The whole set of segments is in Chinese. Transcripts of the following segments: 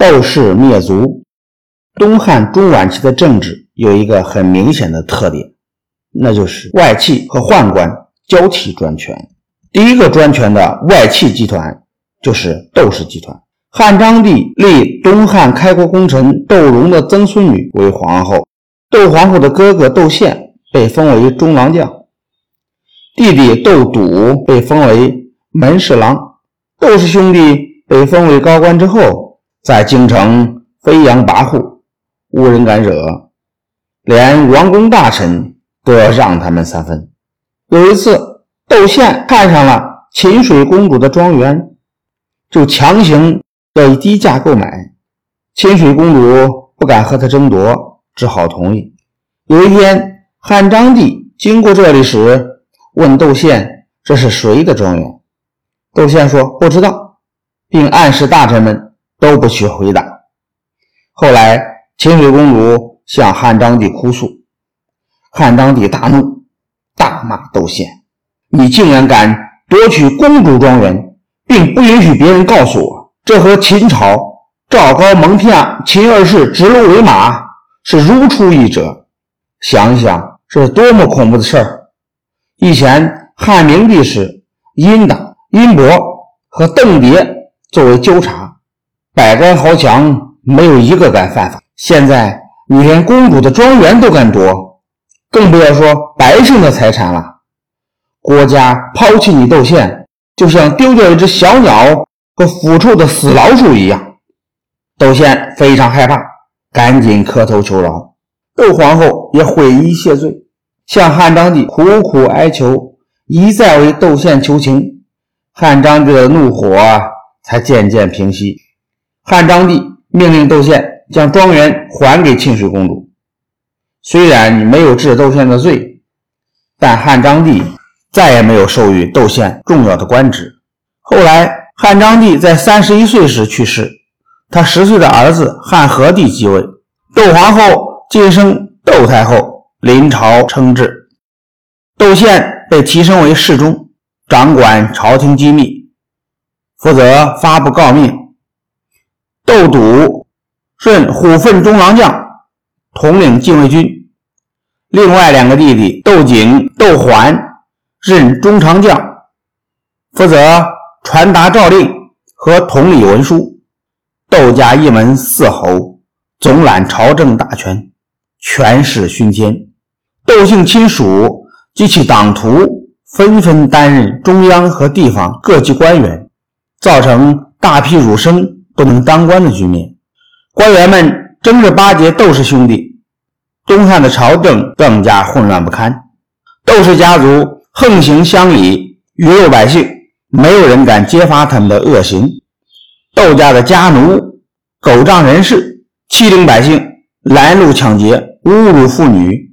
窦氏灭族。东汉中晚期的政治有一个很明显的特点，那就是外戚和宦官交替专权。第一个专权的外戚集团就是窦氏集团。汉章帝立东汉开国功臣窦融的曾孙女为皇后，窦皇后的哥哥窦宪被封为中郎将，弟弟窦笃被封为门侍郎。窦氏兄弟被封为高官之后，在京城飞扬跋扈。无人敢惹，连王公大臣都要让他们三分。有一次，窦宪看上了秦水公主的庄园，就强行要以低价购买。秦水公主不敢和他争夺，只好同意。有一天，汉章帝经过这里时，问窦宪：“这是谁的庄园？”窦宪说：“不知道，并暗示大臣们都不许回答。”后来。秦水公主向汉章帝哭诉，汉章帝大怒，大骂窦宪：“你竟然敢夺取公主庄园，并不允许别人告诉我，这和秦朝赵高蒙骗秦二世指鹿为马是如出一辙。想想这是多么恐怖的事儿！以前汉明帝时，殷党、殷伯和邓蝶作为纠察，百官豪强没有一个敢犯法。”现在你连公主的庄园都敢夺，更不要说百姓的财产了。国家抛弃你窦宪，就像丢掉一只小鸟和腐臭的死老鼠一样。窦宪非常害怕，赶紧磕头求饶。窦皇后也悔意谢罪，向汉章帝苦苦哀求，一再为窦宪求情。汉章帝的怒火才渐渐平息。汉章帝命令窦宪。将庄园还给沁水公主。虽然你没有治窦宪的罪，但汉章帝再也没有授予窦宪重要的官职。后来，汉章帝在三十一岁时去世，他十岁的儿子汉和帝继位，窦皇后晋升窦太后，临朝称制。窦宪被提升为侍中，掌管朝廷机密，负责发布诰命。窦笃。任虎贲中郎将，统领禁卫军。另外两个弟弟窦景、窦环任中长将，负责传达诏令和统理文书。窦家一门四侯总揽朝政大权，权势熏天。窦姓亲属及其党徒纷纷担任中央和地方各级官员，造成大批儒生不能当官的局面。官员们争着巴结窦氏兄弟，东汉的朝政更加混乱不堪。窦氏家族横行乡里，鱼肉百姓，没有人敢揭发他们的恶行。窦家的家奴狗仗人势，欺凌百姓，拦路抢劫，侮辱妇女，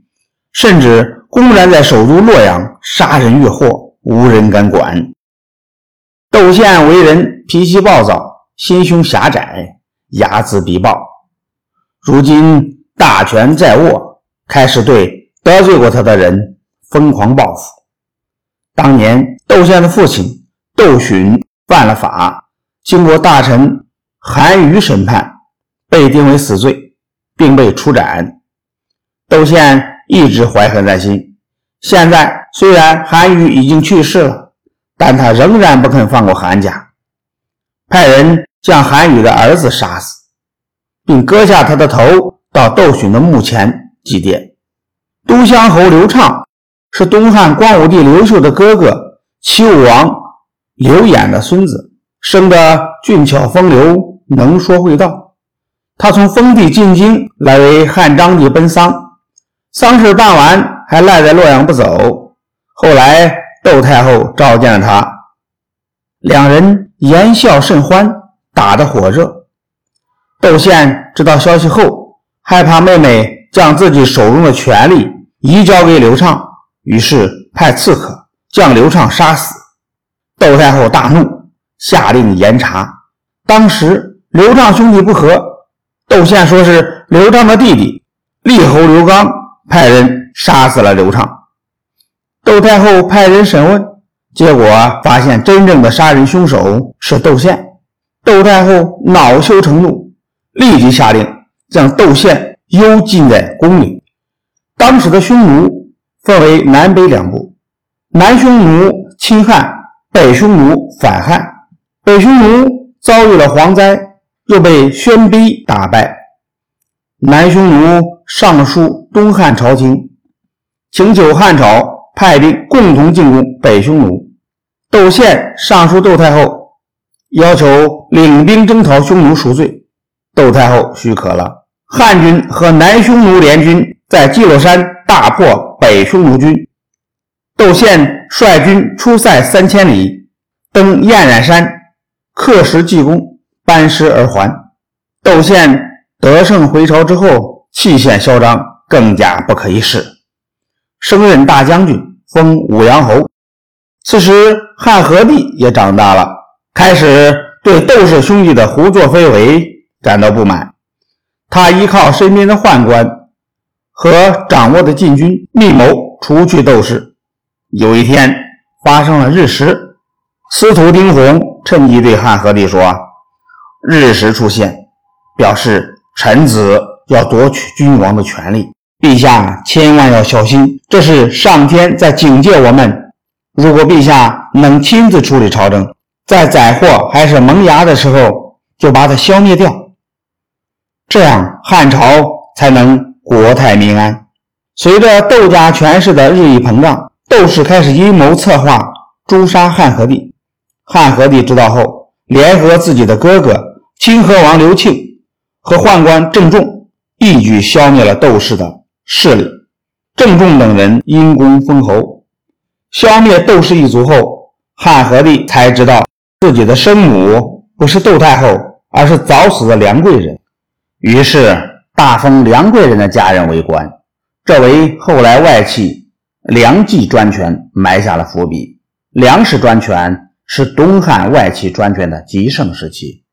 甚至公然在首都洛阳杀人越货，无人敢管。窦宪为人脾气暴躁，心胸狭窄。睚眦必报，如今大权在握，开始对得罪过他的人疯狂报复。当年窦宪的父亲窦恂犯了法，经过大臣韩愈审判，被定为死罪，并被处斩。窦宪一直怀恨在心。现在虽然韩愈已经去世了，但他仍然不肯放过韩家，派人。将韩愈的儿子杀死，并割下他的头到窦恂的墓前祭奠。都乡侯刘畅是东汉光武帝刘秀的哥哥齐武王刘演的孙子，生得俊俏风流，能说会道。他从封地进京来为汉章帝奔丧，丧事办完还赖在洛阳不走。后来窦太后召见了他，两人言笑甚欢。打得火热，窦宪知道消息后，害怕妹妹将自己手中的权力移交给刘畅，于是派刺客将刘畅杀死。窦太后大怒，下令严查。当时刘畅兄弟不和，窦宪说是刘畅的弟弟立侯刘刚派人杀死了刘畅。窦太后派人审问，结果发现真正的杀人凶手是窦宪。窦太后恼羞成怒，立即下令将窦宪幽禁在宫里。当时的匈奴分为南北两部，南匈奴侵汉，北匈奴反汉。北匈奴遭遇了蝗灾，又被宣卑打败。南匈奴上书东汉朝廷，请求汉朝派兵共同进攻北匈奴。窦宪上书窦太后，要求领兵征讨匈奴赎罪。窦太后许可了。汉军和南匈奴联军在积罗山大破北匈奴军。窦宪率军出塞三千里，登燕然山，刻石记功，班师而还。窦宪。得胜回朝之后，气焰嚣张，更加不可一世，升任大将军，封武阳侯。此时汉和帝也长大了，开始对窦氏兄弟的胡作非为感到不满。他依靠身边的宦官和掌握的禁军，密谋除去窦氏。有一天发生了日食，司徒丁弘趁机对汉和帝说：“日食出现，表示。”臣子要夺取君王的权利，陛下千万要小心，这是上天在警戒我们。如果陛下能亲自处理朝政，在载货还是萌芽的时候就把它消灭掉，这样汉朝才能国泰民安。随着窦家权势的日益膨胀，窦氏开始阴谋策划诛杀汉和帝。汉和帝知道后，联合自己的哥哥清河王刘庆。和宦官郑重一举消灭了窦氏的势力，郑重等人因功封侯。消灭窦氏一族后，汉和帝才知道自己的生母不是窦太后，而是早死的梁贵人，于是大封梁贵人的家人为官，这为后来外戚梁冀专权埋下了伏笔。梁氏专权是东汉外戚专权的极盛时期。